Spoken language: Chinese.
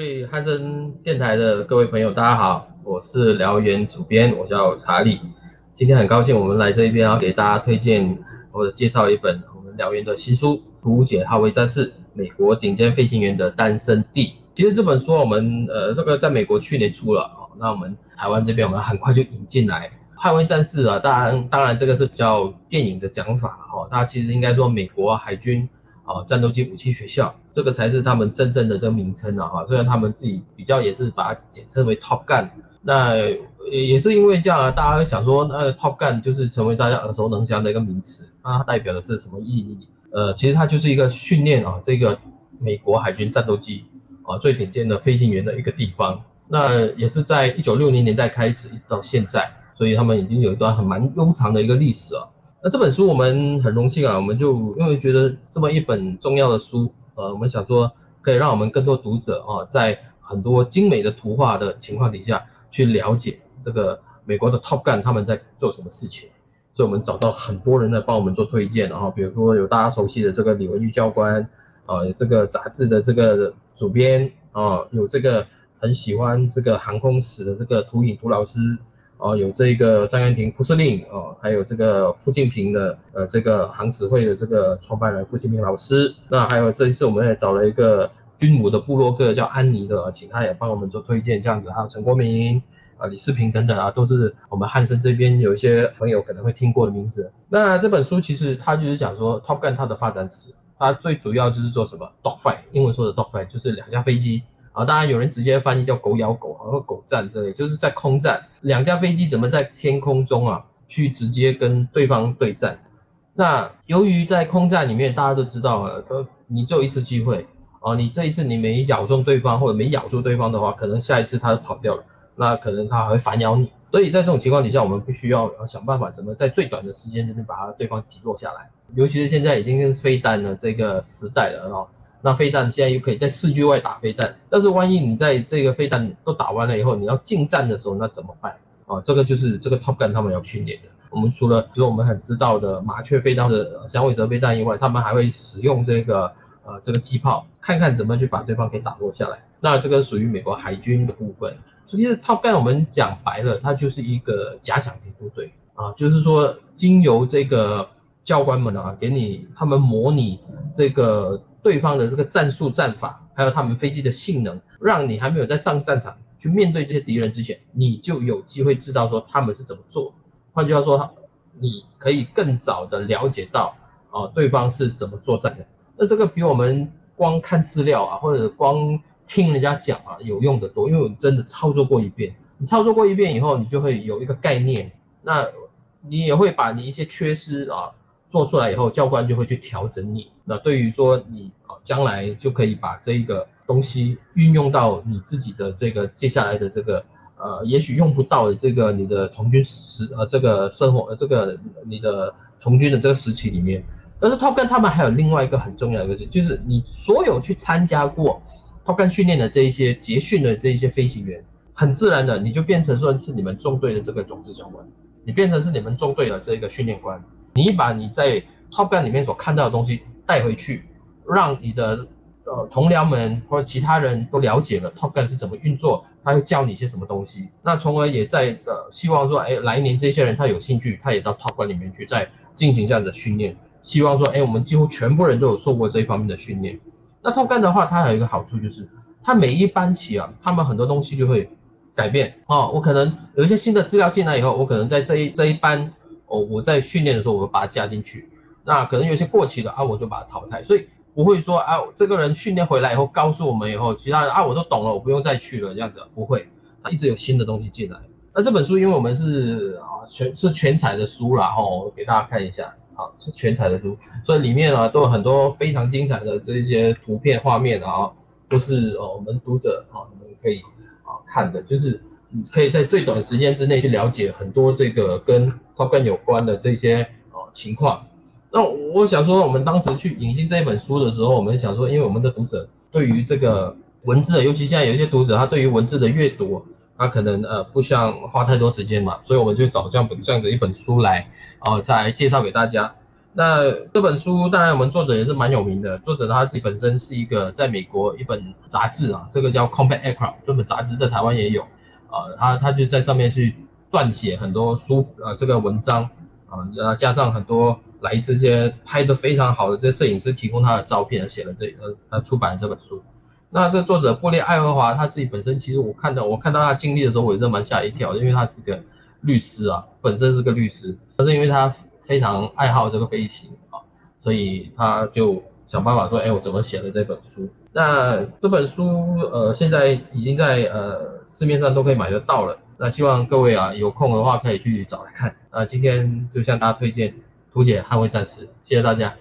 位汉森电台的各位朋友，大家好，我是辽源主编，我叫查理。今天很高兴我们来这一边，要给大家推荐或者介绍一本我们辽源的新书《图解捍卫战士：美国顶尖飞行员的诞生地》。其实这本书我们呃这个在美国去年出了，那我们台湾这边我们很快就引进来《捍卫战士》啊。当然当然这个是比较电影的讲法哈，它其实应该说美国海军。啊，战斗机武器学校，这个才是他们真正的这个名称啊！哈，虽然他们自己比较也是把它简称为 Top Gun，那也是因为这样啊，大家会想说，那 Top Gun 就是成为大家耳熟能详的一个名词，那它代表的是什么意义？呃，其实它就是一个训练啊，这个美国海军战斗机啊最顶尖的飞行员的一个地方。那也是在一九六零年代开始，一直到现在，所以他们已经有一段很蛮悠长的一个历史啊。那这本书我们很荣幸啊，我们就因为觉得这么一本重要的书，呃，我们想说可以让我们更多读者啊，在很多精美的图画的情况底下去了解这个美国的 Top Gun 他们在做什么事情，所以我们找到很多人在帮我们做推荐，然后比如说有大家熟悉的这个李文玉教官，啊，有这个杂志的这个主编啊，有这个很喜欢这个航空史的这个涂影涂老师。哦，有这个张元平副司令哦，还有这个傅敬平的呃，这个航史会的这个创办人傅敬平老师。那还有这一次我们也找了一个军武的部落客叫安妮的，请他也帮我们做推荐，这样子。还有陈国民啊、李世平等等啊，都是我们汉森这边有一些朋友可能会听过的名字。那这本书其实它就是讲说 Top Gun 它的发展史，它最主要就是做什么 Dogfight，英文说的 Dogfight 就是两架飞机。啊，当然有人直接翻译叫“狗咬狗”或“狗战”之类，就是在空战，两架飞机怎么在天空中啊去直接跟对方对战？那由于在空战里面，大家都知道啊，都你只有一次机会啊，你这一次你没咬中对方或者没咬住对方的话，可能下一次他就跑掉了，那可能他还会反咬你。所以在这种情况底下，我们必须要想办法怎么在最短的时间之内把对方击落下来。尤其是现在已经是飞弹的这个时代了啊。那飞弹现在又可以在市区外打飞弹，但是万一你在这个飞弹都打完了以后，你要近战的时候，那怎么办啊？这个就是这个 Top Gun 他们要训练的。我们除了就是我们很知道的麻雀飞弹的响尾蛇飞弹以外，他们还会使用这个呃这个机炮，看看怎么去把对方给打落下来。那这个属于美国海军的部分。实际上 Top Gun 我们讲白了，它就是一个假想敌部队啊，就是说经由这个教官们啊，给你他们模拟这个。对方的这个战术战法，还有他们飞机的性能，让你还没有在上战场去面对这些敌人之前，你就有机会知道说他们是怎么做。换句话说，你可以更早的了解到啊对方是怎么作战的。那这个比我们光看资料啊，或者光听人家讲啊有用的多，因为我们真的操作过一遍。你操作过一遍以后，你就会有一个概念，那你也会把你一些缺失啊。做出来以后，教官就会去调整你。那对于说你啊，将来就可以把这一个东西运用到你自己的这个接下来的这个呃，也许用不到的这个你的从军时呃，这个生活呃，这个你的从军的这个时期里面。但是 Top Gun 他们还有另外一个很重要的一个事，就是你所有去参加过 Top Gun 训练的这一些结训的这一些飞行员，很自然的你就变成说是你们中队的这个种子教官，你变成是你们中队的这个训练官。你把你在 Top Gun 里面所看到的东西带回去，让你的呃同僚们或者其他人都了解了 Top Gun 是怎么运作，他会教你一些什么东西。那从而也在呃希望说，哎，来年这些人他有兴趣，他也到 Top Gun 里面去再进行这样的训练。希望说，哎，我们几乎全部人都有受过这一方面的训练。那 Top Gun 的话，它还有一个好处就是，它每一班起啊，他们很多东西就会改变哦。我可能有一些新的资料进来以后，我可能在这一这一班。哦，我在训练的时候，我把它加进去。那可能有些过期的啊，我就把它淘汰。所以不会说啊，这个人训练回来以后告诉我们以后，其他人啊我都懂了，我不用再去了这样子，不会。他一直有新的东西进来。那这本书因为我们是啊全是全彩的书啦，哈，给大家看一下，好是全彩的书，所以里面啊都有很多非常精彩的这些图片画面啊，都是哦我们读者啊你们可以啊看的，就是。你可以在最短时间之内去了解很多这个跟 Top Gun 有关的这些呃情况。那我想说，我们当时去引进这一本书的时候，我们想说，因为我们的读者对于这个文字，尤其现在有一些读者，他对于文字的阅读，他可能呃不需要花太多时间嘛，所以我们就找这样本这样子一本书来，哦，再介绍给大家。那这本书当然我们作者也是蛮有名的，作者他自己本身是一个在美国一本杂志啊，这个叫 Compact Aircraft 这本杂志在台湾也有啊，他他就在上面去撰写很多书呃这个文章啊，然后加上很多来这些拍的非常好的这摄影师提供他的照片，写了这呃他出版了这本书。那这作者布列爱荷华他自己本身其实我看到我看到他经历的时候，我也是蛮吓一跳，因为他是个律师啊，本身是个律师，但是因为他。非常爱好这个飞行啊，所以他就想办法说，哎，我怎么写了这本书？那这本书呃，现在已经在呃市面上都可以买得到了。那希望各位啊有空的话可以去找来看。那今天就向大家推荐《图解捍卫战士》，谢谢大家。